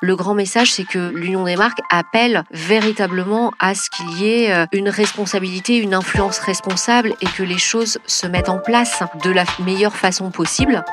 Le grand message, c'est que l'Union des marques appelle véritablement à ce qu'il y ait euh, une responsabilité, une influence responsable et que les choses se mettent en place de la meilleure façon possible.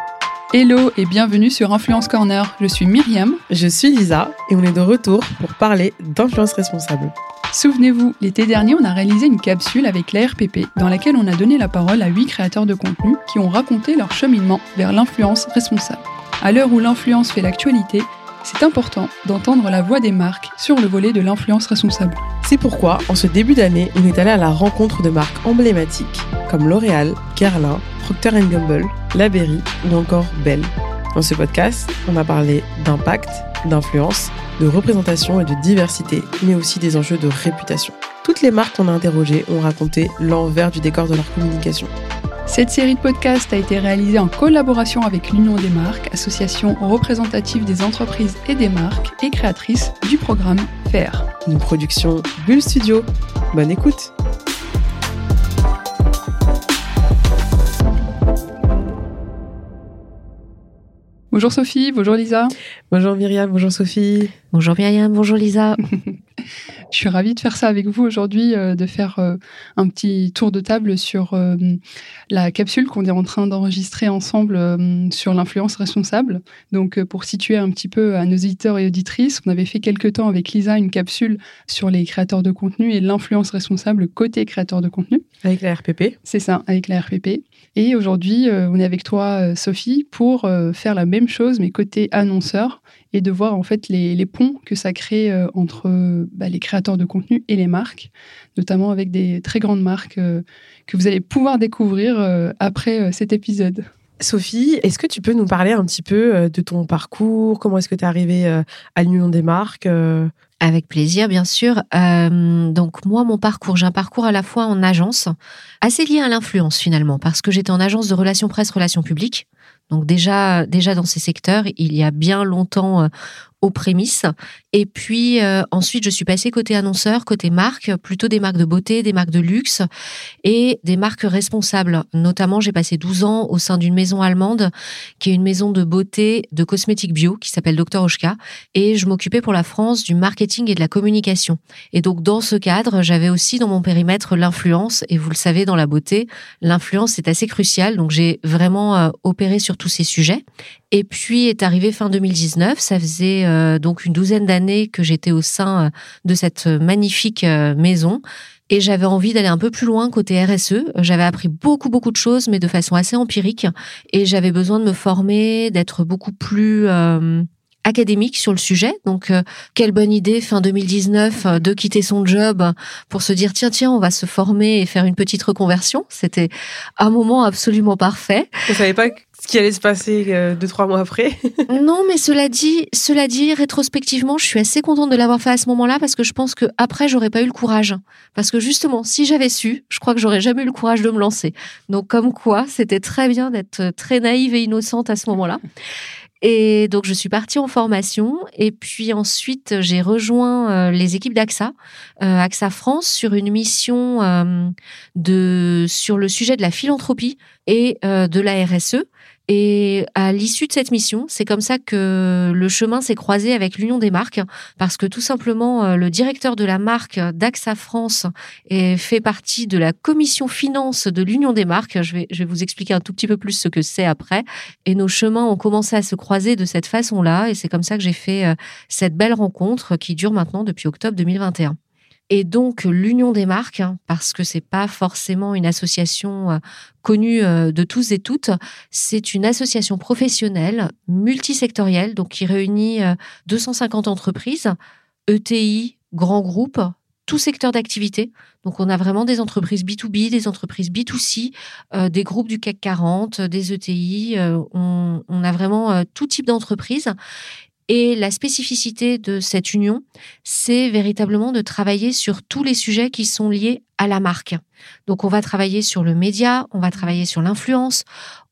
Hello et bienvenue sur Influence Corner. Je suis Myriam. Je suis Lisa et on est de retour pour parler d'influence responsable. Souvenez-vous, l'été dernier, on a réalisé une capsule avec l'ARPP dans laquelle on a donné la parole à huit créateurs de contenu qui ont raconté leur cheminement vers l'influence responsable. À l'heure où l'influence fait l'actualité, c'est important d'entendre la voix des marques sur le volet de l'influence responsable. C'est pourquoi, en ce début d'année, on est allé à la rencontre de marques emblématiques comme L'Oréal, Guerlain, Procter Gamble, La Berry ou encore Belle. Dans ce podcast, on a parlé d'impact, d'influence, de représentation et de diversité, mais aussi des enjeux de réputation. Toutes les marques qu'on a interrogées ont raconté l'envers du décor de leur communication. Cette série de podcasts a été réalisée en collaboration avec l'Union des marques, association représentative des entreprises et des marques et créatrice du programme FAIR. Une production Bull Studio. Bonne écoute Bonjour Sophie, bonjour Lisa. Bonjour Myriam, bonjour Sophie. Bonjour Myriam, bonjour Lisa. Je suis ravie de faire ça avec vous aujourd'hui, euh, de faire euh, un petit tour de table sur euh, la capsule qu'on est en train d'enregistrer ensemble sur l'influence responsable. Donc, pour situer un petit peu à nos éditeurs et auditrices, on avait fait quelques temps avec Lisa une capsule sur les créateurs de contenu et l'influence responsable côté créateur de contenu. Avec la RPP. C'est ça, avec la RPP. Et aujourd'hui, on est avec toi, Sophie, pour faire la même chose, mais côté annonceur et de voir en fait les, ponts que ça crée euh, entre bah, les créateurs de contenu et les marques, notamment avec des très grandes marques euh, que vous allez pouvoir découvrir euh, après cet épisode. Sophie, est-ce que tu peux nous parler un petit peu de ton parcours? Comment est-ce que tu es arrivée à l'Union des marques avec plaisir, bien sûr. donc moi, mon parcours, j'ai un parcours à la fois en agence, assez lié à l'influence finalement, parce que j'étais en agence de relations presse, relations publiques. Donc déjà, déjà dans ces secteurs, il y a bien longtemps euh, aux prémices. Et puis euh, ensuite, je suis passée côté annonceur, côté marque, plutôt des marques de beauté, des marques de luxe et des marques responsables. Notamment, j'ai passé 12 ans au sein d'une maison allemande qui est une maison de beauté de cosmétiques bio qui s'appelle Dr Oshka et je m'occupais pour la France du marketing et de la communication. Et donc dans ce cadre, j'avais aussi dans mon périmètre l'influence et vous le savez dans la beauté, l'influence est assez cruciale. Donc j'ai vraiment euh, opéré sur tous ces sujets. Et puis est arrivé fin 2019, ça faisait euh, donc une douzaine d'années que j'étais au sein euh, de cette magnifique euh, maison. Et j'avais envie d'aller un peu plus loin côté RSE. J'avais appris beaucoup, beaucoup de choses, mais de façon assez empirique. Et j'avais besoin de me former, d'être beaucoup plus académique sur le sujet. Donc, quelle bonne idée fin 2019 de quitter son job pour se dire tiens tiens on va se former et faire une petite reconversion. C'était un moment absolument parfait. Vous savez pas ce qui allait se passer euh, deux trois mois après. non, mais cela dit, cela dit, rétrospectivement, je suis assez contente de l'avoir fait à ce moment-là parce que je pense que après j'aurais pas eu le courage. Parce que justement, si j'avais su, je crois que j'aurais jamais eu le courage de me lancer. Donc comme quoi, c'était très bien d'être très naïve et innocente à ce moment-là. Et donc, je suis partie en formation. Et puis ensuite, j'ai rejoint euh, les équipes d'AXA, euh, AXA France, sur une mission de, sur le sujet de la philanthropie et de la RSE. Et à l'issue de cette mission, c'est comme ça que le chemin s'est croisé avec l'Union des marques, parce que tout simplement, euh, le directeur de la marque d'AXA France est fait partie de la commission finance de l'Union des marques. Je vais, je vais vous expliquer un tout petit peu plus ce que c'est après. Et nos chemins ont commencé à se croiser de cette façon-là, et c'est comme ça que j'ai fait euh, cette belle rencontre qui dure maintenant depuis octobre 2021. Et donc l'Union des marques, hein, parce que c'est pas forcément une association euh, connue euh, de tous et toutes, c'est une association professionnelle multisectorielle, donc qui réunit 250 euh, entreprises, ETI, grands groupes, tout secteur d'activité. Donc on a vraiment des entreprises B2B, des entreprises B2C, des groupes du CAC 40, des ETI. on, on, a vraiment tout type d'entreprise. Et la spécificité de cette union, c'est véritablement de travailler sur tous les sujets qui sont liés à la marque. Donc on va travailler sur le média, on va travailler sur l'influence,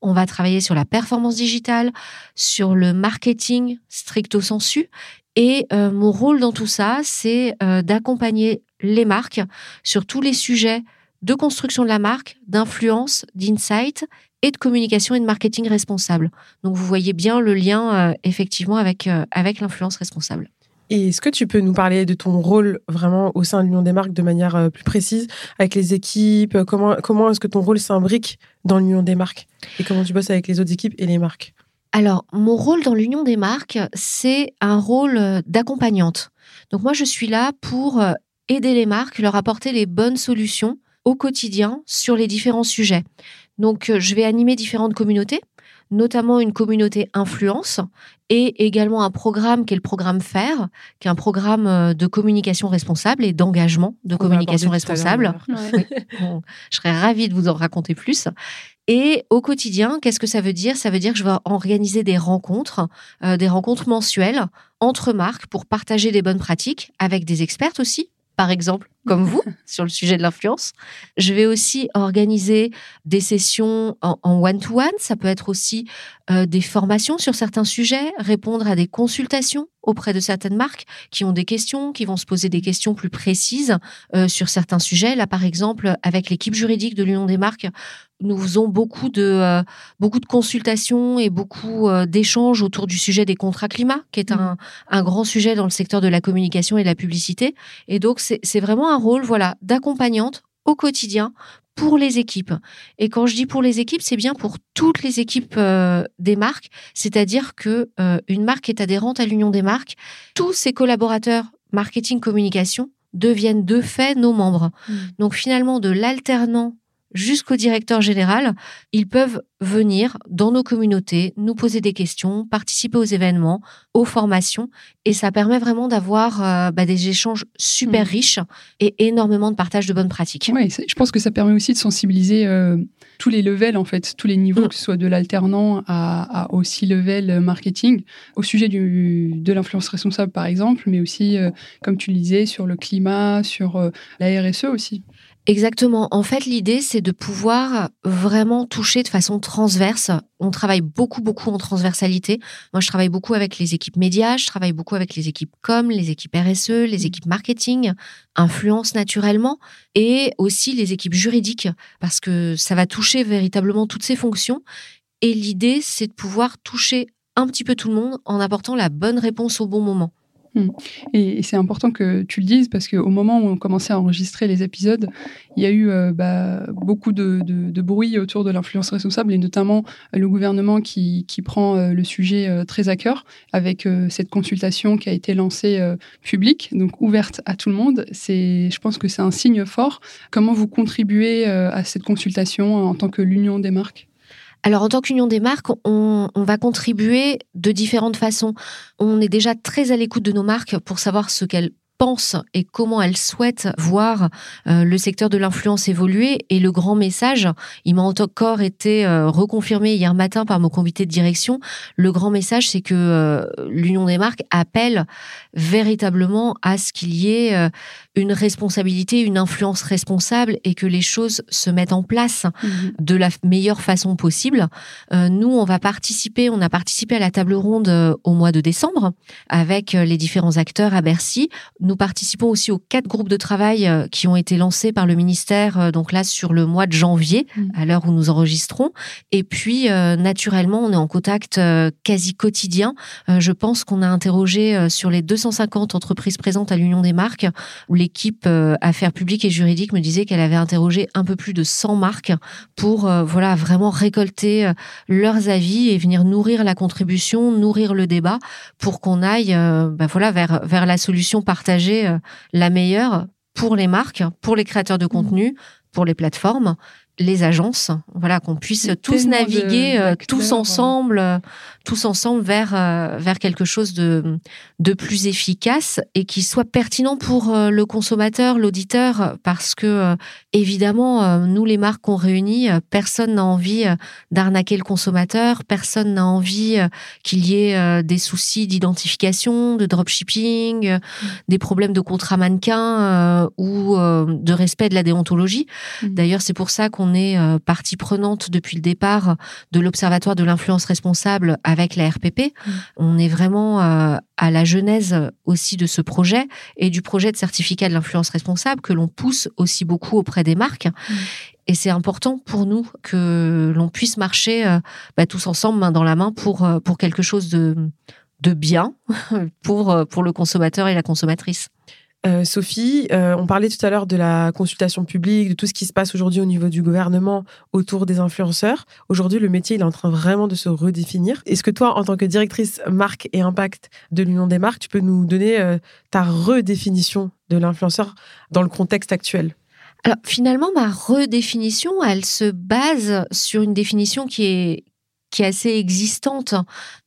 on va travailler sur la performance digitale, sur le marketing stricto sensu. Et euh, mon rôle dans tout ça, c'est euh, d'accompagner les marques sur tous les sujets de construction de la marque, d'influence, d'insight et de communication et de marketing responsable. Donc vous voyez bien le lien effectivement avec, avec l'influence responsable. Et est-ce que tu peux nous parler de ton rôle vraiment au sein de l'Union des marques de manière euh, plus précise, avec les équipes Comment, comment est-ce que ton rôle s'imbrique dans l'Union des marques Et comment tu bosses avec les autres équipes et les marques? Alors, mon rôle dans l'Union des marques, c'est un rôle euh, d'accompagnante. Donc moi, je suis là pour euh, aider les marques, leur apporter les bonnes solutions au quotidien sur les différents sujets. Donc, je vais animer différentes communautés notamment une communauté influence et également un programme qui est le programme FAIR, qui est un programme euh, de communication responsable et d'engagement de communication responsable. je serais ravie de vous en raconter plus. Et au quotidien, qu'est-ce que ça veut dire? Ça veut dire que je vais organiser des rencontres, euh, des rencontres mensuelles entre marques pour partager des bonnes pratiques avec des experts aussi, par exemple, comme vous, sur le sujet de l'influence. Je vais aussi organiser des sessions en one-to-one. Ça peut être aussi euh, des formations sur certains sujets, répondre à des consultations auprès de certaines marques qui ont des questions, qui vont se poser des questions plus précises euh, sur certains sujets. Là, par exemple, avec l'équipe juridique de l'Union des marques, nous faisons beaucoup de euh, beaucoup de consultations et beaucoup d'échanges autour du sujet des contrats climat, qui est un, un grand sujet dans le secteur de la communication et de la publicité. Et donc, c'est vraiment un rôle voilà d'accompagnante au quotidien pour les équipes. Et quand je dis pour les équipes, c'est bien pour toutes les équipes euh, des marques, c'est-à-dire que euh, une marque est adhérente à l'Union des marques, tous ses collaborateurs marketing communication deviennent de fait nos membres. Mmh. Donc finalement de l'alternant jusqu'au directeur général, ils peuvent venir dans nos communautés, nous poser des questions, participer aux événements, aux formations, et ça permet vraiment d'avoir euh, bah, des échanges super mmh. riches et énormément de partage de bonnes pratiques. Oui, je pense que ça permet aussi de sensibiliser euh, tous les levels, en fait, tous les niveaux, mmh. que ce soit de l'alternant à, à, aussi level marketing, au sujet du, de l'influence responsable, par exemple, mais aussi, euh, comme tu le disais, sur le climat, sur la RSE aussi. Exactement. En fait, l'idée, c'est de pouvoir vraiment toucher de façon transverse. On travaille beaucoup, beaucoup en transversalité. Moi, je travaille beaucoup avec les équipes médias, je travaille beaucoup avec les équipes com, les équipes RSE, les mmh. équipes marketing, influence naturellement, et aussi les équipes juridiques, parce que ça va toucher véritablement toutes ces fonctions. Et l'idée, c'est de pouvoir toucher un petit peu tout le monde en apportant la bonne réponse au bon moment. Hmm. Et, c'est important que tu le dises parce qu'au moment où on commençait à enregistrer les épisodes, il y a eu euh, bah, beaucoup de, bruit autour de l'influence responsable et notamment euh, le gouvernement qui, prend euh, le sujet très à cœur avec cette consultation qui a été lancée publique, donc ouverte à tout le monde. Je pense que c'est un signe fort. Comment vous contribuez à cette consultation en tant que l'Union des marques? Alors en tant qu'union des marques, on, va contribuer de différentes façons. On est déjà très à l'écoute de nos marques pour savoir ce qu'elles pensent et comment elles souhaitent voir euh, le secteur de l'influence évoluer. Et le grand message, il m'a encore été euh, reconfirmé hier matin par mon comité de direction. Le grand message, c'est que euh, l'Union des marques appelle véritablement à ce qu'il y ait une responsabilité, une influence responsable et que les choses se mettent en place mhm. de la meilleure façon possible. Euh, nous, on va participer, on a participé à la table ronde euh, au mois de décembre avec euh, les différents acteurs à Bercy. Nous participons aussi aux quatre groupes de travail qui ont été lancés par le ministère, donc là sur le mois de janvier, mhm. à l'heure où nous enregistrons. Et puis, naturellement, on est en contact quasi quotidien. je pense qu'on a interrogé sur les 250 entreprises présentes à l'Union des marques, l'équipe euh, affaires publiques et juridiques me disait qu'elle avait interrogé un peu plus de 100 marques pour euh, voilà vraiment récolter euh, leurs avis et venir nourrir la contribution, nourrir le débat pour qu'on aille bah, voilà vers vers la solution partagée la meilleure pour les marques, pour les créateurs de mmh. contenu, pour les plateformes les agences, voilà, qu'on puisse tous naviguer tous ensemble tous ensemble vers euh, vers quelque chose de de plus efficace et qui soit pertinent pour euh, le consommateur, l'auditeur, parce que euh, évidemment nous les marques qu'on réunit, personne n'a envie d'arnaquer le consommateur, personne n'a envie qu'il y ait des soucis d'identification, de dropshipping, mm. des problèmes de contrat mannequin ou de respect de la déontologie. Mm. D'ailleurs, c'est pour ça qu'on est partie prenante depuis le départ de l'Observatoire de l'influence responsable avec la RPP. On est vraiment euh, à la genèse aussi de ce projet et du projet de certificat de l'influence responsable que l'on pousse aussi beaucoup auprès des marques. Mm. Et c'est important pour nous que l'on puisse marcher euh, bah, tous ensemble, main dans la main, pour, euh, pour quelque chose de, de bien pour, pour le consommateur et la consommatrice. Euh, Sophie, euh, on parlait tout à l'heure de la consultation publique, de tout ce qui se passe aujourd'hui au niveau du gouvernement autour des influenceurs. Aujourd'hui, le métier il est en train vraiment de se redéfinir. Est-ce que toi, en tant que directrice marque et impact de l'Union des marques, tu peux nous donner euh, ta redéfinition de l'influenceur dans le contexte actuel? Alors finalement, ma redéfinition, elle se base sur une définition qui est qui est assez existante.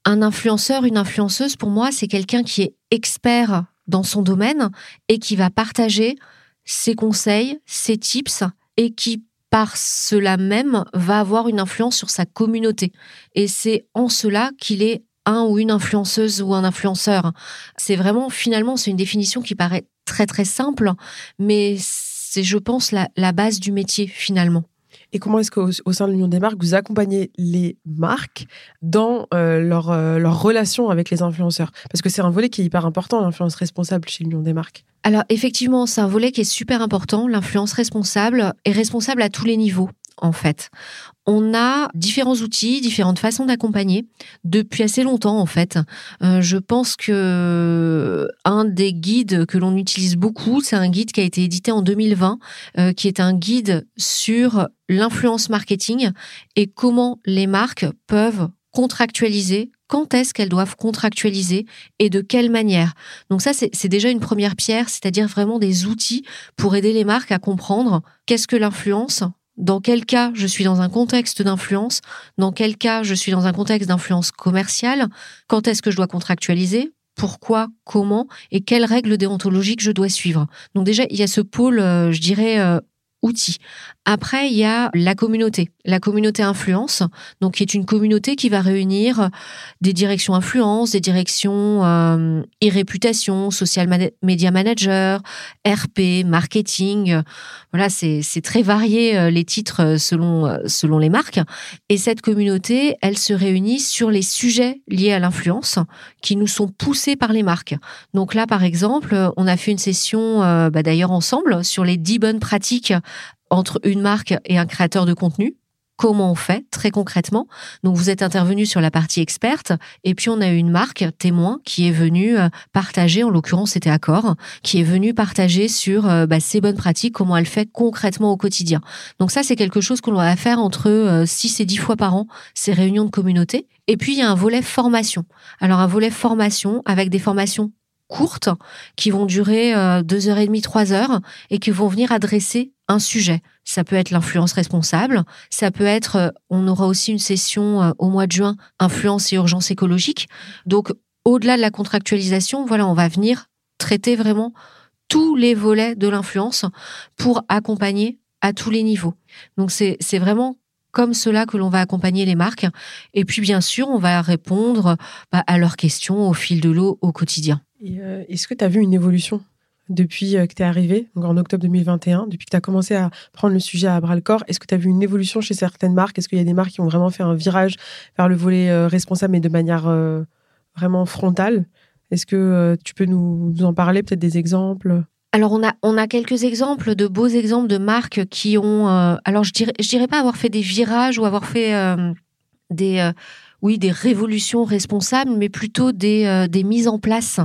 Un influenceur, une influenceuse, pour moi, c'est quelqu'un qui est expert dans son domaine et qui va partager ses conseils, ses tips et qui par cela même va avoir une influence sur sa communauté. Et c'est en cela qu'il est un ou une influenceuse ou un influenceur. C'est vraiment, finalement, c'est une définition qui paraît très très simple, mais c'est, je pense, la, base du métier finalement. Et comment est-ce qu'au au sein de l'Union des marques, vous accompagnez les marques dans euh, leur, euh, leur relation avec les influenceurs? Parce que c'est un volet qui est hyper important, l'influence responsable chez l'Union des marques. Alors effectivement, c'est un volet qui est super important. L'influence responsable est responsable à tous les niveaux en fait. On a différents outils, différentes façons d'accompagner depuis assez longtemps en fait. Euh, je pense que un des guides que l'on utilise beaucoup, c'est un guide qui a été édité en 2020, euh, qui est un guide sur l'influence marketing et comment les marques peuvent contractualiser quand est-ce qu'elles doivent contractualiser et de quelle manière. Donc ça, c'est déjà une première pierre, c'est-à-dire vraiment des outils pour aider les marques à comprendre qu'est-ce que l'influence, dans quel cas je suis dans un contexte d'influence, dans quel cas je suis dans un contexte d'influence commerciale, quand est-ce que je dois contractualiser, pourquoi, comment? Et quelles règles déontologiques je dois suivre? Donc déjà, il y a ce pôle, euh, je dirais, euh, outil. Après, il y a la communauté, la communauté influence, donc qui est une communauté qui va réunir des directions influence, des directions euh, social media manager, RP, marketing. Voilà, c'est très varié euh, les titres selon euh, selon les marques. Et cette communauté, elle se réunit sur les sujets liés à l'influence qui nous sont poussés par les marques. Donc là, par exemple, on a fait une session, euh, bah, d'ailleurs ensemble, sur les dix bonnes pratiques entre une marque et un créateur de contenu. Comment on fait très concrètement? Donc vous êtes intervenu sur la partie experte et puis on a eu une marque témoin qui est venue euh, partager, en l'occurrence c'était Accor, qui est venue partager sur euh, bah, ses bonnes pratiques, comment elle fait concrètement au quotidien. Donc ça c'est quelque chose qu'on va faire entre 6 euh, et 10 fois par an, ces réunions de communauté. Et puis il y a un volet formation. Alors un volet formation avec des formations courtes qui vont durer deux heures et demie, trois heures et qui vont venir adresser un sujet. Ça peut être l'influence responsable, ça peut être, euh, on aura aussi une session euh, au mois de juin, influence et urgence écologique. Donc, au-delà de la contractualisation, voilà, on va venir traiter vraiment tous les volets de l'influence pour accompagner à tous les niveaux. Donc, c'est vraiment comme cela que l'on va accompagner les marques. Et puis, bien sûr, on va répondre bah, à leurs questions au fil de l'eau au quotidien. Euh, est-ce que tu as vu une évolution depuis euh, que tu es arrivé, en octobre 2021, depuis que tu as commencé à prendre le sujet à bras le corps? Est-ce que tu as vu une évolution chez certaines marques? Est-ce qu'il y a des marques qui ont vraiment fait un virage vers le volet euh, responsable, mais de manière vraiment frontale? Est-ce que tu peux nous, en parler, peut-être des exemples? Alors on a on a quelques exemples de beaux exemples de marques qui ont alors je dirais je dirais pas avoir fait des virages ou avoir fait des oui, des révolutions responsables, mais plutôt des, euh, des mises en place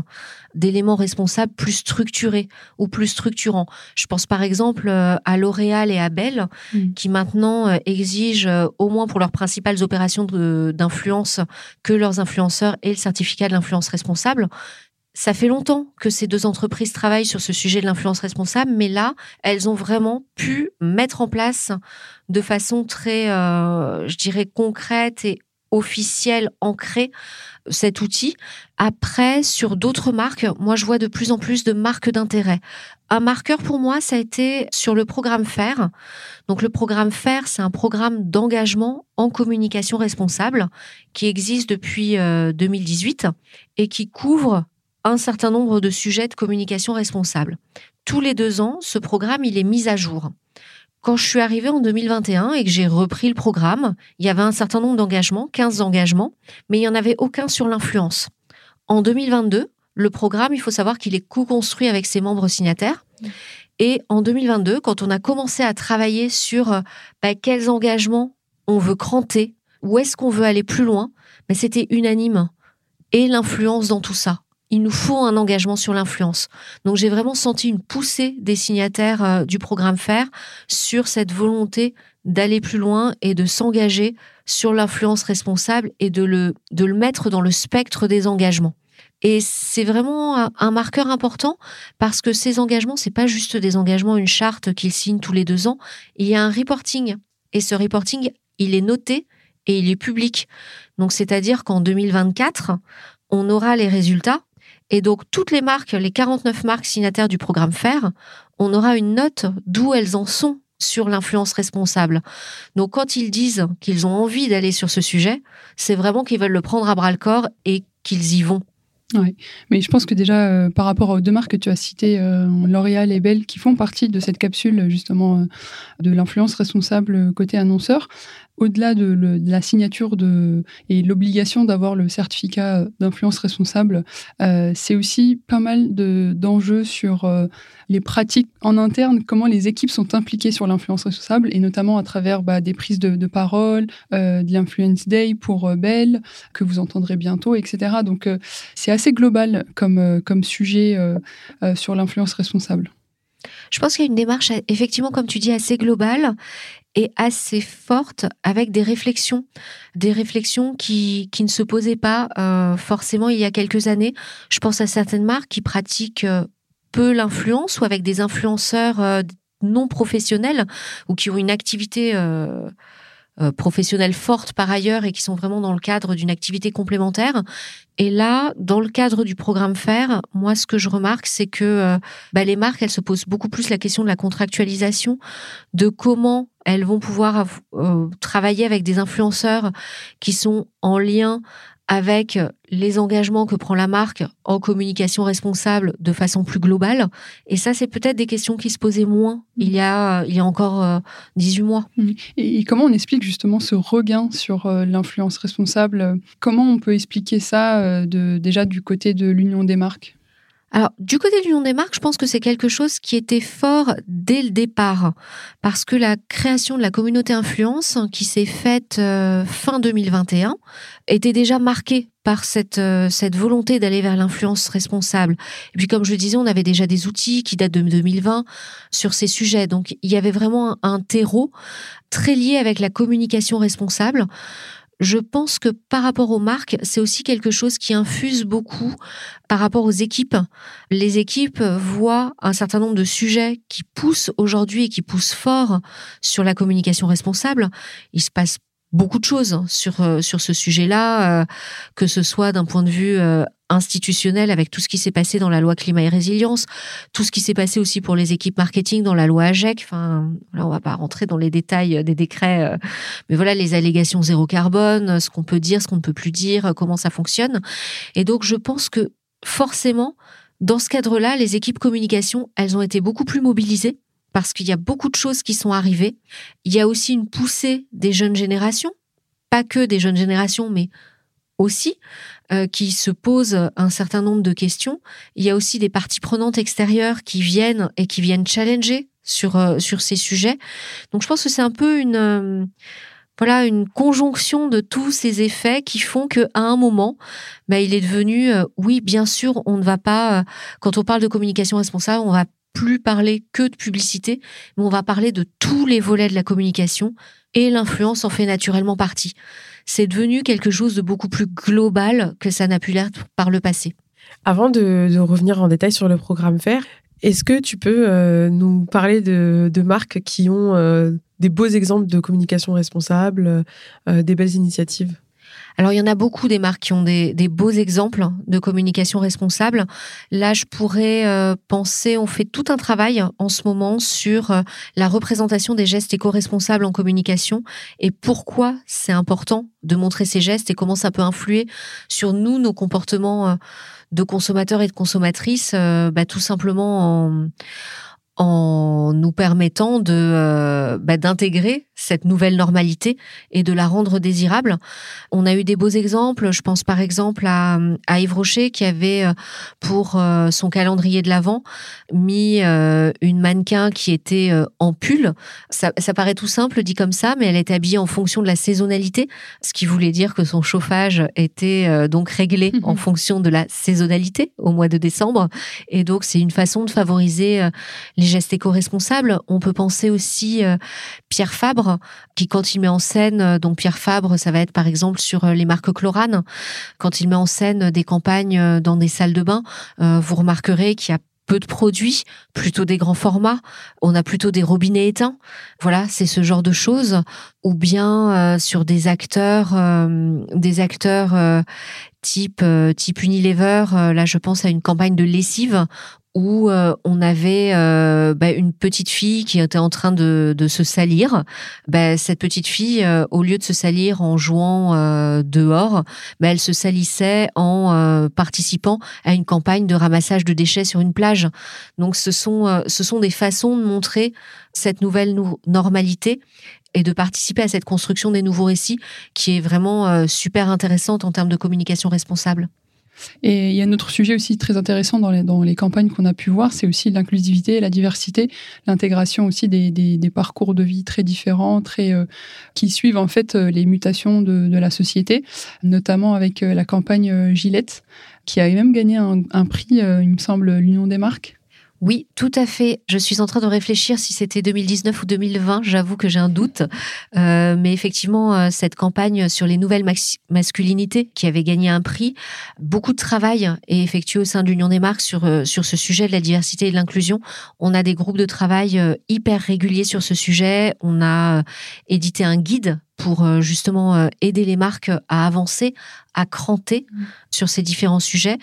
d'éléments responsables plus structurés ou plus structurants. Je pense par exemple euh, à L'Oréal et à Bell, mm. qui maintenant euh, exigent, au moins pour leurs principales opérations d'influence, que leurs influenceurs aient le certificat de l'influence responsable. Ça fait longtemps que ces deux entreprises travaillent sur ce sujet de l'influence responsable, mais là, elles ont vraiment pu mettre en place de façon très, je dirais, concrète et officiel, ancré, cet outil. Après, sur d'autres marques, moi, je vois de plus en plus de marques d'intérêt. Un marqueur pour moi, ça a été sur le programme FAIR. Donc, le programme FAIR, c'est un programme d'engagement en communication responsable qui existe depuis 2018 euh, et qui couvre un certain nombre de sujets de communication responsable. Tous les deux ans, ce programme, il est mis à jour. Quand je suis arrivée en 2021 et que j'ai repris le programme, il y avait un certain nombre d'engagements, 15 engagements, mais il n'y en avait aucun sur l'influence. En 2022, le programme, il faut savoir qu'il est co-construit avec ses membres signataires. Et en 2022, quand on a commencé à travailler sur euh, bah, quels engagements on veut cranter, où est-ce qu'on veut aller plus loin, mais c'était unanime. Et l'influence dans tout ça. Il nous faut un engagement sur l'influence. Donc j'ai vraiment senti une poussée des signataires euh, du programme FAIR sur cette volonté d'aller plus loin et de s'engager sur l'influence responsable et de le, de le mettre dans le spectre des engagements. Et c'est vraiment un marqueur important parce que ces engagements, c'est pas juste des engagements, une charte qu'ils signent tous les deux ans. Il y a un reporting. Et ce reporting, il est noté et il est public. Donc, c'est-à-dire qu'en 2024, on aura les résultats. Et donc, toutes les marques, les 49 marques signataires du programme FAIR, on aura une note d'où elles en sont sur l'influence responsable. Donc, quand ils disent qu'ils ont envie d'aller sur ce sujet, c'est vraiment qu'ils veulent le prendre à bras le corps et qu'ils y vont. Oui, mais je pense que déjà, euh, par rapport aux deux marques que tu as citées, euh, L'Oréal et Bell, qui font partie de cette capsule justement euh, de l'influence responsable côté annonceur, au-delà de, la signature de, et l'obligation d'avoir le certificat d'influence responsable, euh, c'est aussi pas mal d'enjeux sur euh, les pratiques en interne, comment les équipes sont impliquées sur l'influence responsable, et notamment à travers bah, des prises de, parole, euh, de l'Influence Day pour Bell, que vous entendrez bientôt, etc. Donc c'est assez global comme, comme sujet sur l'influence responsable. Je pense qu'il y a une démarche, effectivement, comme tu dis, assez globale et assez forte avec des réflexions, des réflexions qui, qui ne se posaient pas euh, forcément il y a quelques années. Je pense à certaines marques qui pratiquent euh, peu l'influence ou avec des influenceurs euh, non professionnels ou qui ont une activité euh, professionnelles fortes par ailleurs et qui sont vraiment dans le cadre d'une activité complémentaire. Et là, dans le cadre du programme FAIR, moi, ce que je remarque, c'est que euh, bah, les marques, elles se posent beaucoup plus la question de la contractualisation, de comment elles vont pouvoir euh, travailler avec des influenceurs qui sont en lien avec les engagements que prend la marque en communication responsable de façon plus globale. Et ça, c'est peut-être des questions qui se posaient moins il y a, il y a encore 18 euh, mois. Mmh. Et, comment on explique justement ce regain sur euh, l'influence responsable? Comment on peut expliquer ça euh, de, déjà du côté de l'Union des marques? Alors, du côté de l'Union des marques, je pense que c'est quelque chose qui était fort dès le départ, parce que la création de la communauté influence, qui s'est faite euh, fin 2021, était déjà marquée par cette, euh, cette volonté d'aller vers l'influence responsable. Et puis, comme je le disais, on avait déjà des outils qui datent de 2020 sur ces sujets. Donc, il y avait vraiment un terreau très lié avec la communication responsable je pense que par rapport aux marques, c'est aussi quelque chose qui infuse beaucoup par rapport aux équipes. Les équipes voient un certain nombre de sujets qui poussent aujourd'hui et qui poussent fort sur la communication responsable. Il se passe beaucoup de choses sur euh, sur ce sujet-là, euh, que ce soit d'un point de vue euh, institutionnel avec tout ce qui s'est passé dans la loi climat et résilience, tout ce qui s'est passé aussi pour les équipes marketing dans la loi AGEC. Enfin, là, on va pas rentrer dans les détails des décrets, mais voilà les allégations zéro carbone, ce qu'on peut dire, ce qu'on ne peut plus dire, comment ça fonctionne. Et donc, je pense que forcément, dans ce cadre-là, les équipes communication, elles ont été beaucoup plus mobilisées parce qu'il y a beaucoup de choses qui sont arrivées. Il y a aussi une poussée des jeunes générations, pas que des jeunes générations, mais aussi, euh, qui se posent un certain nombre de questions. Il y a aussi des parties prenantes extérieures qui viennent et qui viennent challenger sur, euh, sur ces sujets. Donc je pense que c'est un peu une... Euh, voilà une conjonction de tous ces effets qui font que à un moment, bah, il est devenu oui bien sûr on ne va pas quand on parle de communication responsable on va plus parler que de publicité, mais on va parler de tous les volets de la communication et l'influence en fait naturellement partie. C'est devenu quelque chose de beaucoup plus global que ça n'a pu l'être par le passé. Avant de, revenir en détail sur le programme FAIR, est-ce que tu peux euh, nous parler de, marques qui ont euh, des beaux exemples de communication responsable, euh, des belles initiatives? Alors, il y en a beaucoup des marques qui ont des, beaux exemples de communication responsable. Là, je pourrais euh, penser, on fait tout un travail en ce moment sur euh, la représentation des gestes éco-responsables en communication et pourquoi c'est important de montrer ces gestes et comment ça peut influer sur nous, nos comportements euh, de consommateurs et de consommatrices, bah, tout simplement en en nous permettant de euh, bah, d'intégrer cette nouvelle normalité et de la rendre désirable. On a eu des beaux exemples. Je pense par exemple à, à Yves Rocher qui avait euh, pour euh, son calendrier de l'Avent mis une mannequin qui était en pull. Ça, ça paraît tout simple dit comme ça, mais elle était habillée en fonction de la saisonnalité, ce qui voulait dire que son chauffage était donc réglé en fonction de la saisonnalité au mois de décembre. Et donc c'est une façon de favoriser les gestes éco-responsables. On peut penser aussi euh, Pierre Fabre, qui quand il met en scène, euh, donc Pierre Fabre, ça va être par exemple sur euh, les marques Chlorane, quand il met en scène des campagnes dans des salles de bain, vous remarquerez qu'il y a peu de produits, plutôt des grands formats. On a plutôt des robinets éteints. Voilà, c'est ce genre de choses. Ou bien sur des acteurs, des acteurs type type Unilever. là, je pense à une campagne de lessive où euh, on avait euh, bah, une petite fille qui était en train de, de se salir. Bah, cette petite fille, euh, au lieu de se salir en jouant dehors, bah, elle se salissait en participant à une campagne de ramassage de déchets sur une plage. Donc ce sont, ce sont des façons de montrer cette nouvelle normalité et de participer à cette construction des nouveaux récits qui est vraiment super intéressante en termes de communication responsable. Et il y a un autre sujet aussi très intéressant dans les, dans les campagnes qu'on a pu voir, c'est aussi l'inclusivité, la diversité, l'intégration aussi des, des, parcours de vie très différents, très, euh, qui suivent en fait euh, les mutations de, de la société, notamment avec euh, la campagne Gillette, qui a même gagné un, un prix, il me semble, l'Union des marques oui, tout à fait. Je suis en train de réfléchir si c'était 2019 ou 2020. J'avoue que j'ai un doute. Euh, mais effectivement, euh, cette campagne sur les nouvelles masculinités qui avait gagné un prix, beaucoup de travail est effectué au sein de l'Union des marques sur, euh, sur ce sujet de la diversité et de l'inclusion. On a des groupes de travail hyper réguliers sur ce sujet. On a édité un guide pour justement aider les marques à avancer, à cranter mmh. sur ces différents sujets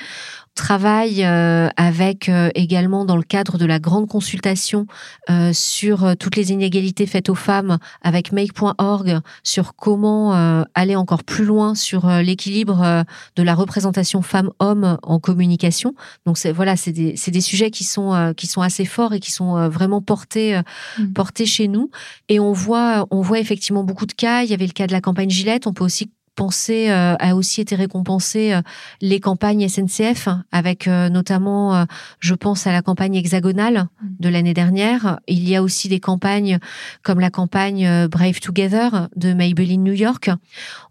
travaille euh, avec euh, également dans le cadre de la grande consultation euh, sur toutes les inégalités faites aux femmes avec make.org sur comment aller encore plus loin sur l'équilibre de la représentation femmes-hommes en communication. Donc c'est voilà, c'est des, des sujets qui sont qui sont assez forts et qui sont vraiment portés mmh. portés chez nous et on voit on voit effectivement beaucoup de cas, il y avait le cas de la campagne Gillette, on peut aussi pensé, euh, a aussi été récompensé euh, les campagnes SNCF, avec euh, notamment, je pense à la campagne hexagonale mm. de l'année dernière. Il y a aussi des campagnes comme la campagne Brave Together de Maybelline New York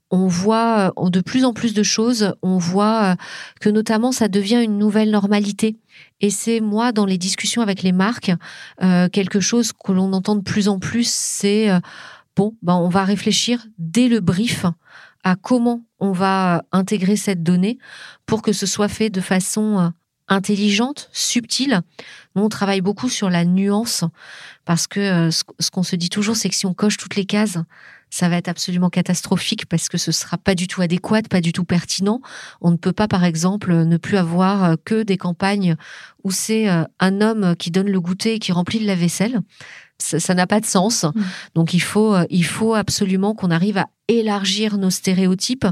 on voit de plus en plus de choses, on voit que notamment ça devient une nouvelle normalité. Et c'est moi, dans les discussions avec les marques, quelque chose que l'on entend de plus en plus, c'est, bon, ben on va réfléchir dès le brief comment on va intégrer cette donnée pour que ce soit fait de façon euh, intelligente, subtile. Nous, on travaille beaucoup sur la nuance parce que euh, ce qu'on se dit toujours, c'est que si on coche toutes les cases, ça va être absolument catastrophique parce que ce sera pas du tout adéquat, pas du tout pertinent. On ne peut pas, par exemple, ne plus avoir euh, que des campagnes où c'est un homme qui donne le goûter et qui remplit la vaisselle ça n'a pas de sens. Mm. Donc il faut, euh, il faut absolument qu'on arrive à élargir nos stéréotypes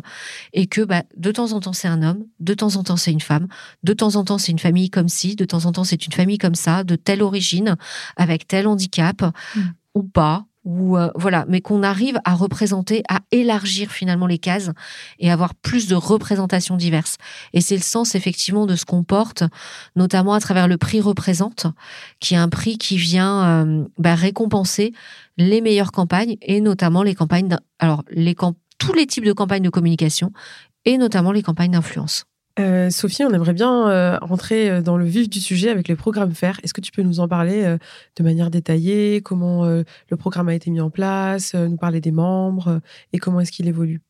et que bah, de temps en temps c'est un homme, de temps en temps c'est une femme, de temps en temps c'est une famille comme ci, de temps en temps c'est une famille comme ça, de telle origine, avec tel handicap mm. ou pas ou euh, voilà, mais qu'on arrive à représenter, à élargir finalement les cases et avoir plus de représentations diverses. Et c'est le sens effectivement de ce qu'on porte, notamment à travers le prix représente, qui est un prix qui vient euh, bah, récompenser les meilleures campagnes et notamment les campagnes, alors les tous les types de campagnes de communication et notamment les campagnes d'influence. Euh, Sophie, on aimerait bien euh, rentrer euh, dans le vif du sujet avec le programme FAIR. Est-ce que tu peux nous en parler de manière détaillée? Comment le programme a été mis en place Nous parler des membres et comment est-ce qu'il évolue?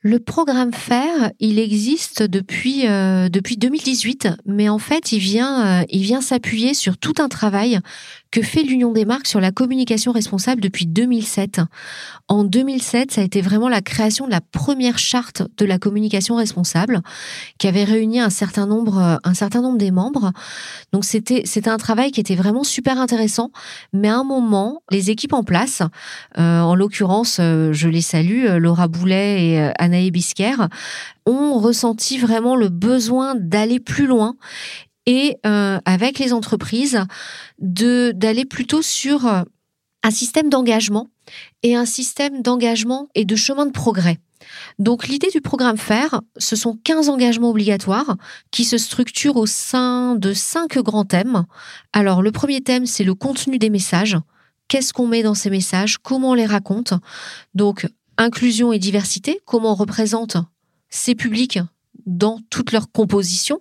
Le programme FAIR, il existe depuis depuis 2018, mais en fait, il il vient s'appuyer sur tout un travail que fait l'Union des marques sur la communication responsable depuis 2007. En 2007, ça a été vraiment la création de la première charte de la communication responsable qui avait réuni un certain nombre, un certain des membres. Donc c'était, c'était un travail qui était vraiment super intéressant. Mais à un moment, les équipes en place, euh, en l'occurrence, euh, je les salue, euh, Laura Boulet et Anaï Bisquer, ont ressenti vraiment le besoin d'aller plus loin et euh, avec les entreprises de d'aller plutôt sur euh, un système d'engagement et un système d'engagement et de chemin de progrès. Donc l'idée du programme FAIR, ce sont 15 engagements obligatoires qui se structurent au sein de cinq grands thèmes. Alors le premier thème, c'est le contenu des messages. Qu'est-ce qu'on met dans ces messages? Comment on les raconte? Donc inclusion et diversité, comment on représente ces publics dans toute leur composition.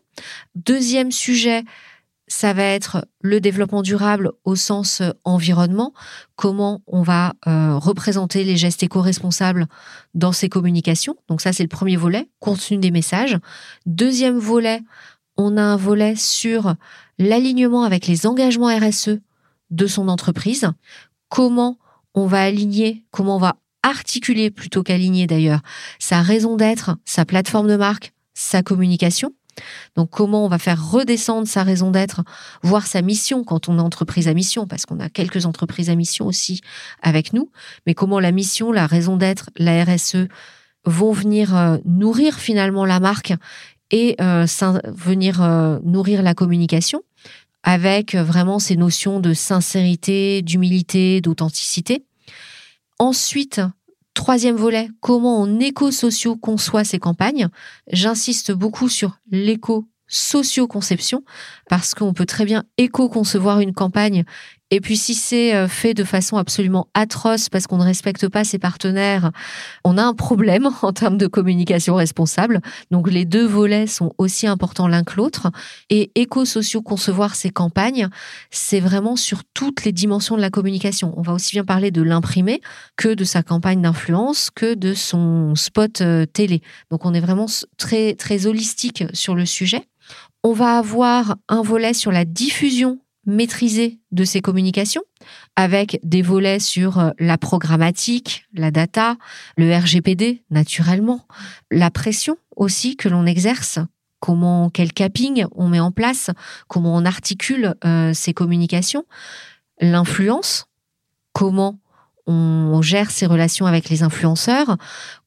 Deuxième sujet, ça va être le développement durable au sens euh, environnement, comment on va euh, représenter les gestes éco-responsables dans ces communications. Donc ça, c'est le premier volet, contenu des messages. Deuxième volet, on a un volet sur l'alignement avec les engagements RSE de son entreprise, comment on va aligner, comment on va articuler plutôt qu'aligner d'ailleurs sa raison d'être, sa plateforme de marque, sa communication. Donc comment on va faire redescendre sa raison d'être, voire sa mission quand on est entreprise à mission, parce qu'on a quelques entreprises à mission aussi avec nous, mais comment la mission, la raison d'être, la RSE vont venir euh, nourrir finalement la marque et euh, venir euh, nourrir la communication avec vraiment ces notions de sincérité, d'humilité, d'authenticité. Ensuite, Troisième volet, comment en éco-sociaux conçoit ces campagnes. J'insiste beaucoup sur l'éco-socio-conception parce qu'on peut très bien éco-concevoir une campagne et puis si c'est euh, fait de façon absolument atroce parce qu'on ne respecte pas ses partenaires, on a un problème en termes de communication responsable. Donc les deux volets sont aussi importants l'un que l'autre. Et éco-socio concevoir ces campagnes, c'est vraiment sur toutes les dimensions de la communication. On va aussi bien parler de l'imprimé que de sa campagne d'influence, que de son spot euh, télé. Donc on est vraiment très très holistique sur le sujet. On va avoir un volet sur la diffusion maîtrisée de ces communications, avec des volets sur euh, la programmatique, la data, le RGPD, naturellement, la pression aussi que l'on exerce, comment, quel capping on met en place, comment on articule euh, ces communications, l'influence, comment on gère ses relations avec les influenceurs,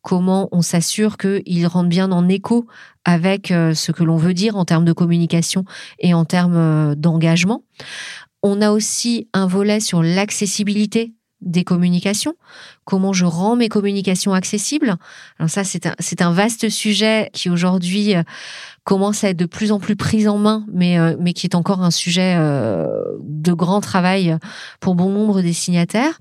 comment on s'assure qu'ils rentrent bien en écho avec euh, ce que l'on veut dire en termes de communication et en termes euh, d'engagement. On a aussi un volet sur l'accessibilité des communications, comment je rends mes communications accessibles. Alors ça, c'est un, vaste sujet qui aujourd'hui euh, commence à être de plus en plus pris en main, mais, mais qui est encore un sujet de grand travail pour bon nombre des signataires.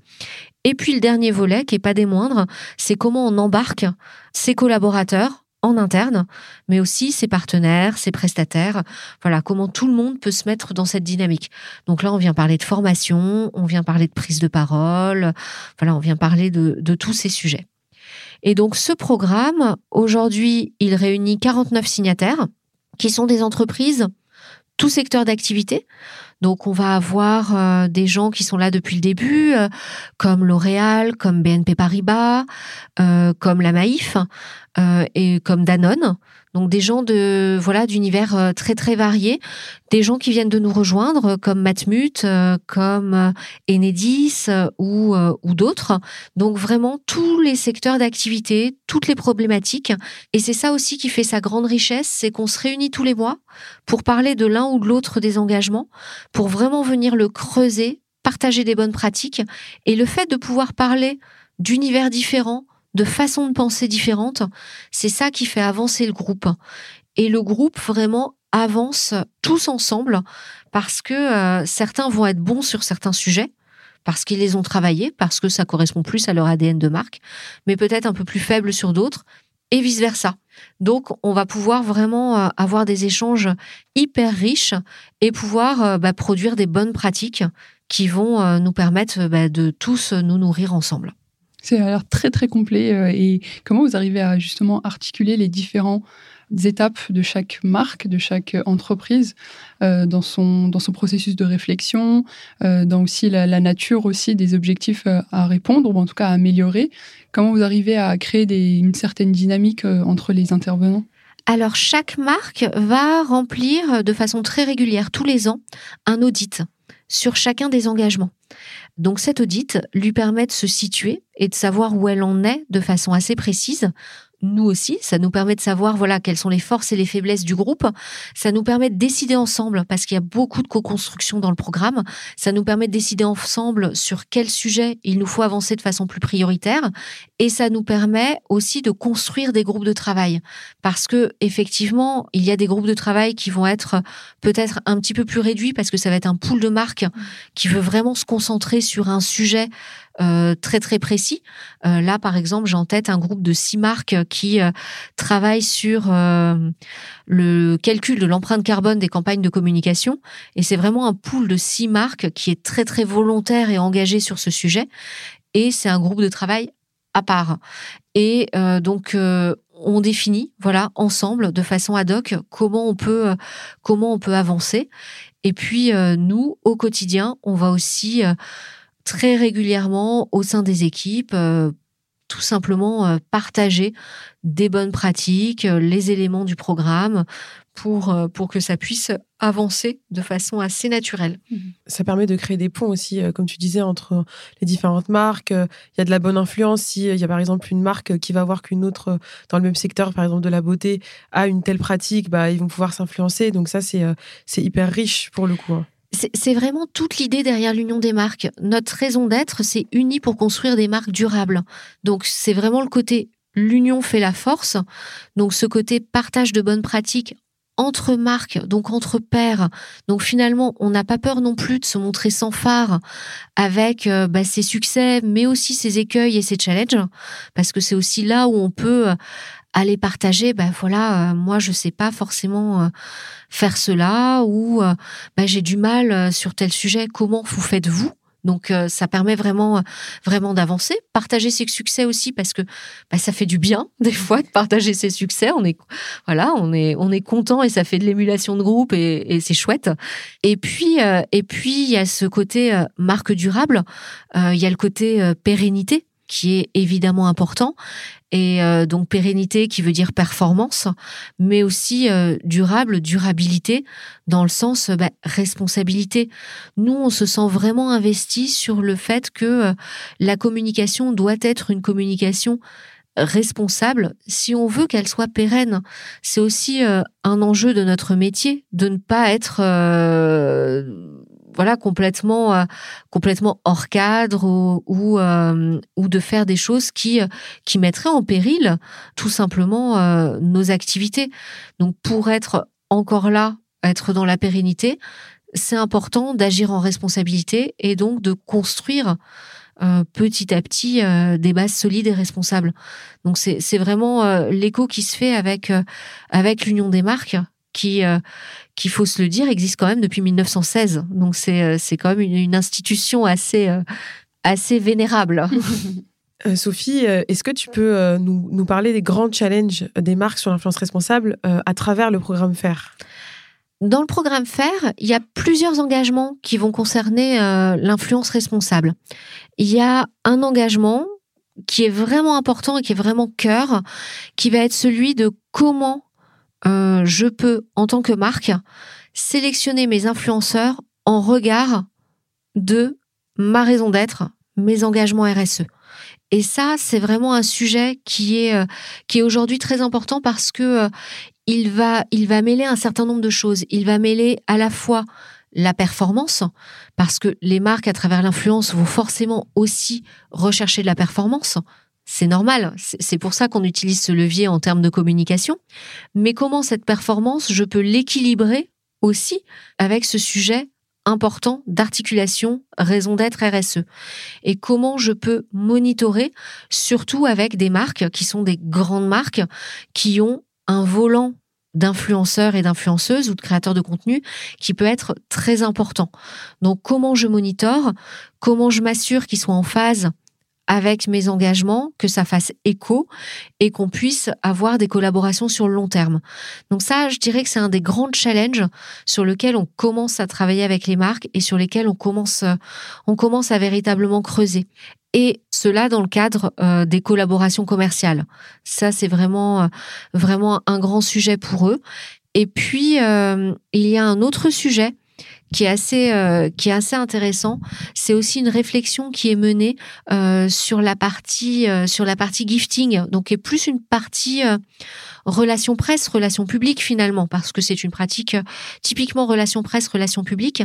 Et puis le dernier volet, qui est pas des moindres, c'est comment on embarque ses collaborateurs en interne, mais aussi ses partenaires, ses prestataires. Voilà, comment tout le monde peut se mettre dans cette dynamique. Donc là, on vient parler de formation, on vient parler de prise de parole, voilà, on vient parler de, de tous ces sujets. Et donc ce programme, aujourd'hui, il réunit 49 signataires qui sont des entreprises, tout secteur d'activité. Donc on va avoir euh, des gens qui sont là depuis le début, euh, comme L'Oréal, comme BNP Paribas, euh, comme la Maïf et comme Danone. Donc des gens de voilà d'univers euh, très très variés, des gens qui viennent de nous rejoindre euh, comme Matmut, euh, comme Enedis ou ou d'autres. Donc vraiment tous les secteurs d'activité, toutes les problématiques. Et c'est ça aussi qui fait sa grande richesse, c'est qu'on se réunit tous les mois pour parler de l'un ou de l'autre des engagements, pour vraiment venir le creuser, partager des bonnes pratiques. Et le fait de pouvoir parler d'univers différents de façons de penser différentes, c'est ça qui fait avancer le groupe. Et le groupe vraiment avance tous ensemble parce que euh, certains vont être bons sur certains sujets, parce qu'ils les ont travaillés, parce que ça correspond plus à leur ADN de marque, mais peut-être un peu plus faibles sur d'autres, et vice-versa. Donc, on va pouvoir vraiment euh, avoir des échanges hyper riches et pouvoir euh, bah, produire des bonnes pratiques qui vont nous permettre bah, de tous nous nourrir ensemble. C'est l'air très très complet. Euh, et comment vous arrivez à justement articuler les différentes étapes de chaque marque, de chaque entreprise euh, dans, son, processus de réflexion, euh, dans aussi la, nature aussi des objectifs à répondre, ou en tout cas à améliorer? Comment vous arrivez à créer une certaine dynamique entre les intervenants? Alors, chaque marque va remplir de façon très régulière, tous les ans, un audit sur chacun des engagements. Donc cet audit lui permet de se situer et de savoir où elle en est de façon assez précise nous aussi. Ça nous permet de savoir voilà quelles sont les forces et les faiblesses du groupe. Ça nous permet de décider ensemble parce qu'il y a beaucoup de co-construction dans le programme. Ça nous permet de décider ensemble sur quel sujet il nous faut avancer de façon plus prioritaire. Et ça nous permet aussi de construire des groupes de travail parce que effectivement il y a des groupes de travail qui vont être peut-être un petit peu plus réduits parce que ça va être un pool de marques qui veut vraiment se concentrer sur un sujet euh, très très précis. Euh, là, par exemple, j'ai en tête un groupe de six marques qui euh, travaillent sur le calcul de l'empreinte carbone des campagnes de communication. Et c'est vraiment un pool de six marques qui est très très volontaire et engagé sur ce sujet. Et c'est un groupe de travail à part. Et donc on définit, voilà, ensemble, de façon ad hoc, comment on peut, comment on peut avancer. Et puis nous, au quotidien, on va aussi très régulièrement au sein des équipes, euh, tout simplement euh, partager des bonnes pratiques, euh, les éléments du programme pour, pour que ça puisse avancer de façon assez naturelle. Mmh. Ça permet de créer des ponts aussi, comme tu disais, entre les différentes marques. Il y a de la bonne influence. S'il y a par exemple une marque qui va voir qu'une autre dans le même secteur, par exemple de la beauté, a une telle pratique, bah, ils vont pouvoir s'influencer. Donc ça, c'est hyper riche pour le coup. C'est vraiment toute l'idée derrière l'union des marques. Notre raison d'être, c'est uni pour construire des marques durables. Donc c'est vraiment le côté l'union fait la force. Donc ce côté partage de bonnes pratiques entre marques, donc entre pairs. Donc finalement, on n'a pas peur non plus de se montrer sans phare avec euh, bah, ses succès, mais aussi ses écueils et ses challenges, parce que c'est aussi là où on peut euh, aller partager. Ben voilà, euh, moi je sais pas forcément faire cela ou euh, bah, j'ai du mal euh, sur tel sujet. Comment vous faites-vous donc euh, ça permet vraiment vraiment d'avancer, partager ses succès aussi parce que bah, ça fait du bien des fois de partager ses succès. On est voilà, on est on est content et ça fait de l'émulation de groupe et, et c'est chouette. Et puis et puis il y a ce côté marque durable, il y a le côté pérennité qui est évidemment important et euh, donc pérennité qui veut dire performance, mais aussi euh, durable, durabilité dans le sens bah, responsabilité. Nous, on se sent vraiment investi sur le fait que euh, la communication doit être une communication responsable si on veut qu'elle soit pérenne. C'est aussi un enjeu de notre métier de ne pas être voilà complètement euh, complètement hors cadre ou euh, ou, de faire des choses qui qui mettraient en péril tout simplement euh, nos activités. Donc pour être encore là, être dans la pérennité, c'est important d'agir en responsabilité et donc de construire petit à petit des bases solides et responsables. Donc c'est vraiment l'écho qui se fait avec avec l'union des marques qui, euh, qu'il faut se le dire, existe quand même depuis 1916. Donc c'est, euh, c'est quand même une, institution assez, euh, assez vénérable. Sophie, est-ce que tu peux nous, nous, parler des grands challenges des marques sur l'influence responsable à travers le programme FAIR dans le programme FAIR, il y a plusieurs engagements qui vont concerner l'influence responsable. Il y a un engagement qui est vraiment important et qui est vraiment cœur, qui va être celui de comment euh, je peux, en tant que marque, sélectionner mes influenceurs en regard de ma raison d'être, mes engagements RSE. Et ça, c'est vraiment un sujet qui est euh, qui est aujourd'hui très important parce que euh, il va il va mêler un certain nombre de choses. Il va mêler à la fois la performance, parce que les marques à travers l'influence vont forcément aussi rechercher de la performance c'est normal. C'est pour ça qu'on utilise ce levier en termes de communication. Mais comment cette performance, je peux l'équilibrer aussi avec ce sujet important d'articulation, raison d'être RSE. Et comment je peux monitorer, surtout avec des marques qui sont des grandes marques, qui ont un volant d'influenceurs et d'influenceuses ou de créateurs de contenu qui peut être très important. Donc comment je monitore, comment je m'assure qu'ils soient en phase avec mes engagements, que ça fasse écho et qu'on puisse avoir des collaborations sur le long terme. Donc ça, je dirais que c'est un des grands challenges sur lequel on commence à travailler avec les marques et sur lesquels on commence, on commence à véritablement creuser. Et cela dans le cadre euh, des collaborations commerciales. Ça, c'est vraiment, vraiment un grand sujet pour eux. Et puis, euh, il y a un autre sujet qui est assez euh, qui est assez intéressant. C'est aussi une réflexion qui est menée euh, sur la partie euh, sur la partie gifting, donc est plus une partie relation presse, relation publique finalement, parce que c'est une pratique typiquement relation presse, relation publique.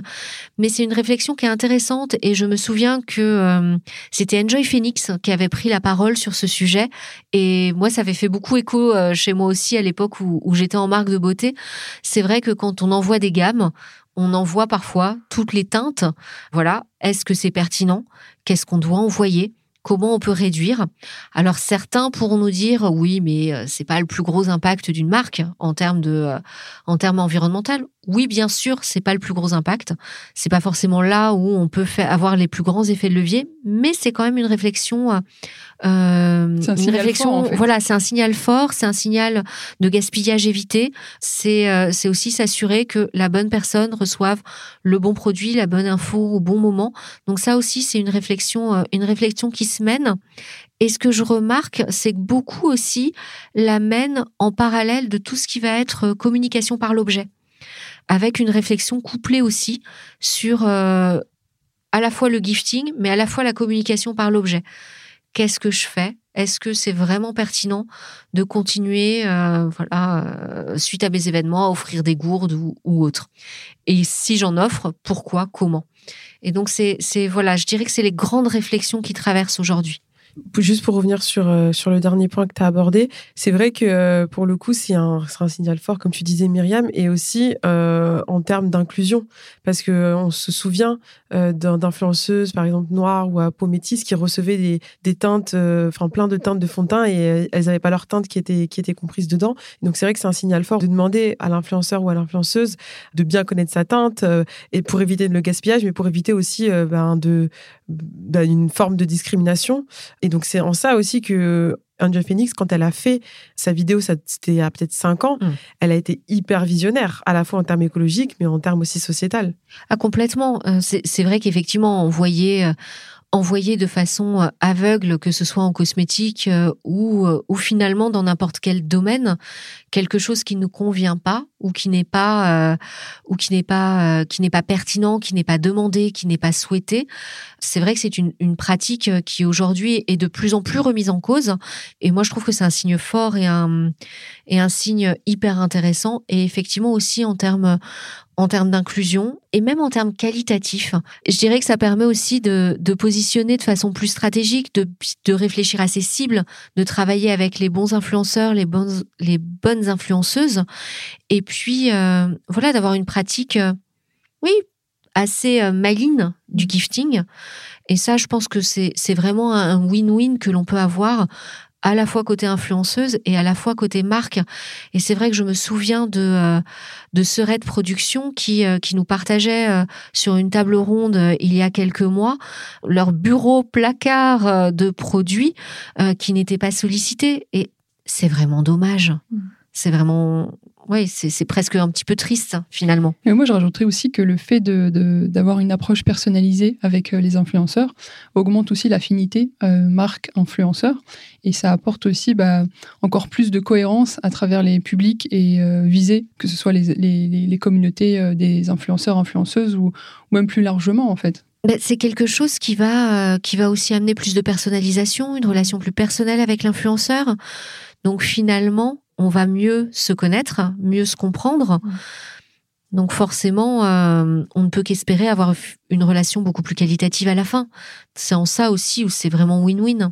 Mais c'est une réflexion qui est intéressante et je me souviens que c'était Enjoy Phoenix qui avait pris la parole sur ce sujet et moi ça avait fait beaucoup écho chez moi aussi à l'époque où, où j'étais en marque de beauté. C'est vrai que quand on envoie des gammes, on envoie parfois toutes les teintes. Voilà, est-ce que c'est pertinent? Qu'est-ce qu'on doit envoyer? Comment on peut réduire Alors certains pourront nous dire oui, mais euh, c'est pas le plus gros impact d'une marque en termes de euh, en termes environnemental. Oui, bien sûr, c'est pas le plus gros impact. C'est pas forcément là où on peut faire avoir les plus grands effets de levier, mais c'est quand même une réflexion. Euh, euh une réflexion. Fort, Voilà, c'est un signal fort, c'est un signal de gaspillage évité. C'est euh, c'est aussi s'assurer que la bonne personne reçoive le bon produit, la bonne info au bon moment. Donc ça aussi, c'est une réflexion, une réflexion qui Et ce que je remarque, c'est que beaucoup aussi la mènent en parallèle de tout ce qui va être communication par l'objet. Avec une réflexion couplée aussi sur euh, à la fois le gifting, mais à la fois la communication par l'objet. Qu'est-ce que je fais? Est-ce que c'est vraiment pertinent de continuer, euh, voilà, euh, suite à mes événements, à offrir des gourdes ou, ou autres? Et si j'en offre, pourquoi? Comment? Et donc c'est, c'est voilà, je dirais que c'est les grandes réflexions qui traversent aujourd'hui. Juste pour revenir sur, euh, sur le dernier point que tu as abordé, c'est vrai que euh, pour le coup, c'est un, un signal fort, comme tu disais, Myriam, et aussi euh, en termes d'inclusion. Parce que on se souvient d'influenceuses, par exemple, noires ou à peau métisse, qui recevaient des, des teintes, enfin plein de teintes de fond de teint, et elles n'avaient pas leur teinte qui était, qui était comprise dedans. Donc c'est vrai que c'est un signal fort de demander à l'influenceur ou à l'influenceuse de bien connaître sa teinte, et pour éviter le gaspillage, mais pour éviter aussi ben, de, ben, une forme de discrimination. Et donc, c'est en ça aussi que Angel Phoenix, quand elle a fait sa vidéo, c'était il y a peut-être cinq ans, mm. elle a été hyper visionnaire, à la fois en termes écologiques, mais en termes aussi sociétal. Ah, complètement. Euh, c'est vrai qu'effectivement, on voyait, euh, envoyé de façon euh, aveugle, que ce soit en cosmétique euh, ou, euh, ou finalement dans n'importe quel domaine, quelque chose qui ne convient pas ou qui n'est pas ou qui n'est pas qui n'est pas pertinent, qui n'est pas demandé, qui n'est pas souhaité. C'est vrai que c'est une, une pratique qui aujourd'hui est de plus en plus remise en cause. Et moi, je trouve que c'est un signe fort et un et un signe hyper intéressant. Et effectivement aussi en termes en termes d'inclusion et même en termes qualitatifs. Je dirais que ça permet aussi de, de positionner de façon plus stratégique, de, de, réfléchir à ses cibles, de travailler avec les bons influenceurs, les bonnes, les bonnes influenceuses, et puis euh, voilà d'avoir une pratique, euh, oui, assez euh, maligne du gifting. Et ça, je pense que c'est vraiment un win-win que l'on peut avoir à la fois côté influenceuse et à la fois côté marque. Et c'est vrai que je me souviens de euh, de Serette Production qui euh, qui nous partageait euh, sur une table ronde il y a quelques mois leur bureau placard de produits qui n'étaient pas sollicités et c'est vraiment dommage. Mmh. C'est vraiment oui, c'est presque un petit peu triste finalement. Et moi, je rajouterais aussi que le fait d'avoir de, une approche personnalisée avec euh, les influenceurs augmente aussi l'affinité euh, marque-influenceur et ça apporte aussi bah, encore plus de cohérence à travers les publics et euh, visés, que ce soit les, les, les communautés des influenceurs, influenceuses ou, ou, même plus largement en fait. Ben, c'est quelque chose qui va, qui va aussi amener plus de personnalisation, une relation plus personnelle avec l'influenceur. Donc finalement, on va mieux se connaître, mieux se comprendre. Donc forcément, euh, on ne peut qu'espérer avoir une relation beaucoup plus qualitative à la fin. C'est en ça aussi où c'est vraiment win-win.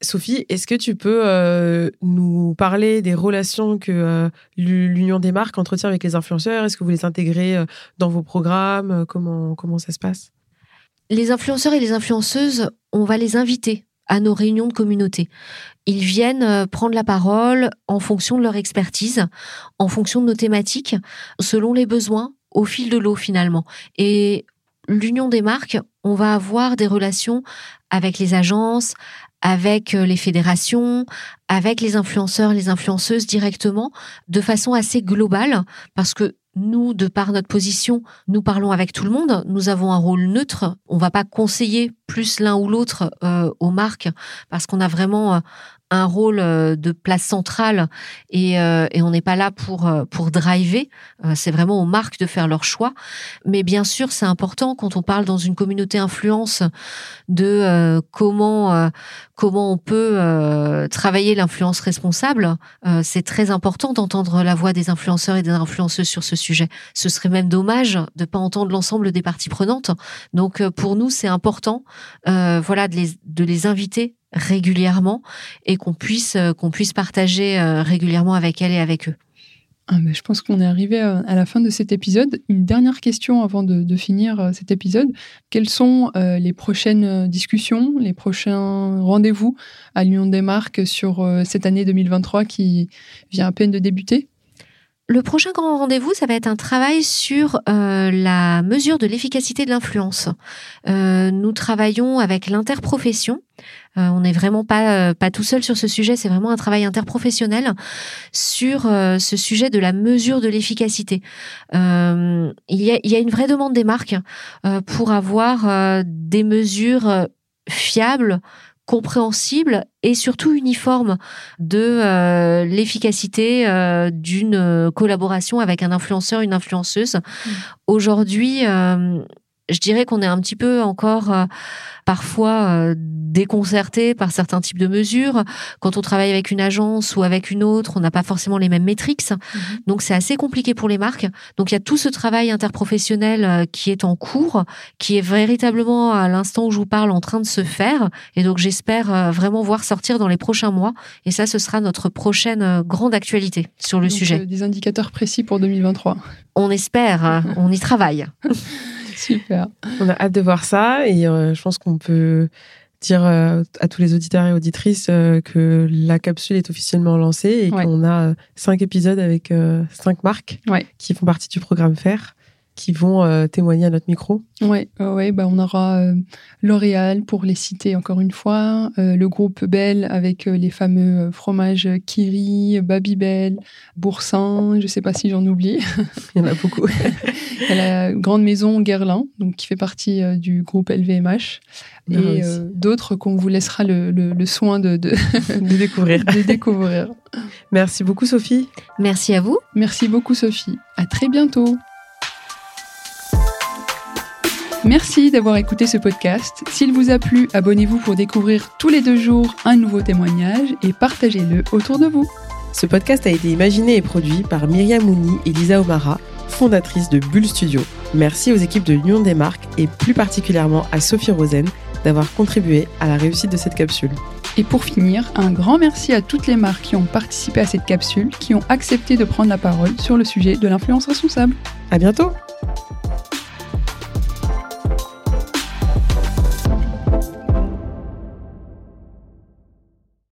Sophie, est-ce que tu peux euh, nous parler des relations que euh, l'Union des marques entretient avec les influenceurs? Est-ce que vous les intégrez dans vos programmes? Comment, comment ça se passe? Les influenceurs et les influenceuses, on va les inviter à nos réunions de communauté. Ils viennent euh, prendre la parole en fonction de leur expertise, en fonction de nos thématiques, selon les besoins, au fil de l'eau finalement. Et l'union des marques, on va avoir des relations avec les agences, avec euh, les fédérations, avec les influenceurs, les influenceuses directement, de façon assez globale, parce que nous, de par notre position, nous parlons avec tout le monde. Nous avons un rôle neutre. On va pas conseiller plus l'un ou l'autre euh, aux marques parce qu'on a vraiment euh, un rôle euh, de place centrale et, euh, et on n'est pas là pour euh, pour driver. C'est vraiment aux marques de faire leur choix. Mais bien sûr, c'est important quand on parle dans une communauté influence de comment comment on peut travailler l'influence responsable. c'est très important d'entendre la voix des influenceurs et des influenceuses sur ce sujet. Ce serait même dommage de pas entendre l'ensemble des parties prenantes. Donc pour nous, c'est important, voilà, de les de les inviter régulièrement et qu'on puisse euh, puisse partager euh, régulièrement avec elle et avec eux. Ah, je pense qu'on est arrivé euh, à la fin de cet épisode. Une dernière question avant de, finir cet épisode. Quelles sont les prochaines discussions, les prochains rendez-vous à l'Union des marques sur cette année 2023 qui vient à peine de débuter? Le prochain grand rendez-vous, ça va être un travail sur euh, la mesure de l'efficacité de l'influence. Euh, nous travaillons avec l'interprofession. Euh, on n'est vraiment pas pas tout seul sur ce sujet. C'est vraiment un travail interprofessionnel sur ce sujet de la mesure de l'efficacité. il, y a, il y a une vraie demande des marques pour avoir des mesures fiables compréhensible et surtout uniforme de euh, l'efficacité euh, d'une euh, collaboration avec un influenceur, une influenceuse. Mmh. Aujourd'hui, je dirais qu'on est un petit peu encore parfois euh, déconcerté par certains types de mesures. Quand on travaille avec une agence ou avec une autre, on n'a pas forcément les mêmes métriques. Mhm. Donc c'est assez compliqué pour les marques. Donc il y a tout ce travail interprofessionnel euh, qui est en cours, qui est véritablement à l'instant où je vous parle en train de se faire. Et donc j'espère euh, vraiment voir sortir dans les prochains mois. Et ça, ce sera notre prochaine grande actualité sur le sujet. Des indicateurs précis pour 2023. On espère, hein. on y travaille. Super. On a hâte de voir ça et euh, je pense qu'on peut dire euh, à tous les auditeurs et auditrices euh, que la capsule est officiellement lancée et qu'on a cinq épisodes avec cinq marques qui font partie du programme FAIR qui vont euh, témoigner à notre micro. Oui, ouais, bah on aura euh, L'Oréal pour les citer encore une fois, euh, le groupe Bell avec les fameux fromages Kiri, Babybel, Boursin, je ne sais pas si j'en oublie. Il y en a beaucoup. la grande maison Guerlain, donc qui fait partie du groupe LVMH. Et d'autres qu'on vous laissera le, le, soin de, de, de découvrir. de découvrir. Merci beaucoup Sophie. Merci à vous. Merci beaucoup Sophie. À très bientôt. Merci d'avoir écouté ce podcast. S'il vous a plu, abonnez-vous pour découvrir tous les deux jours un nouveau témoignage et partagez-le autour de vous. Ce podcast a été imaginé et produit par Myriam Mouni et Lisa Omara, fondatrices de Bull Studio. Merci aux équipes de l'Union des marques et plus particulièrement à Sophie Rosen d'avoir contribué à la réussite de cette capsule. Et pour finir, un grand merci à toutes les marques qui ont participé à cette capsule, qui ont accepté de prendre la parole sur le sujet de l'influence responsable. À bientôt!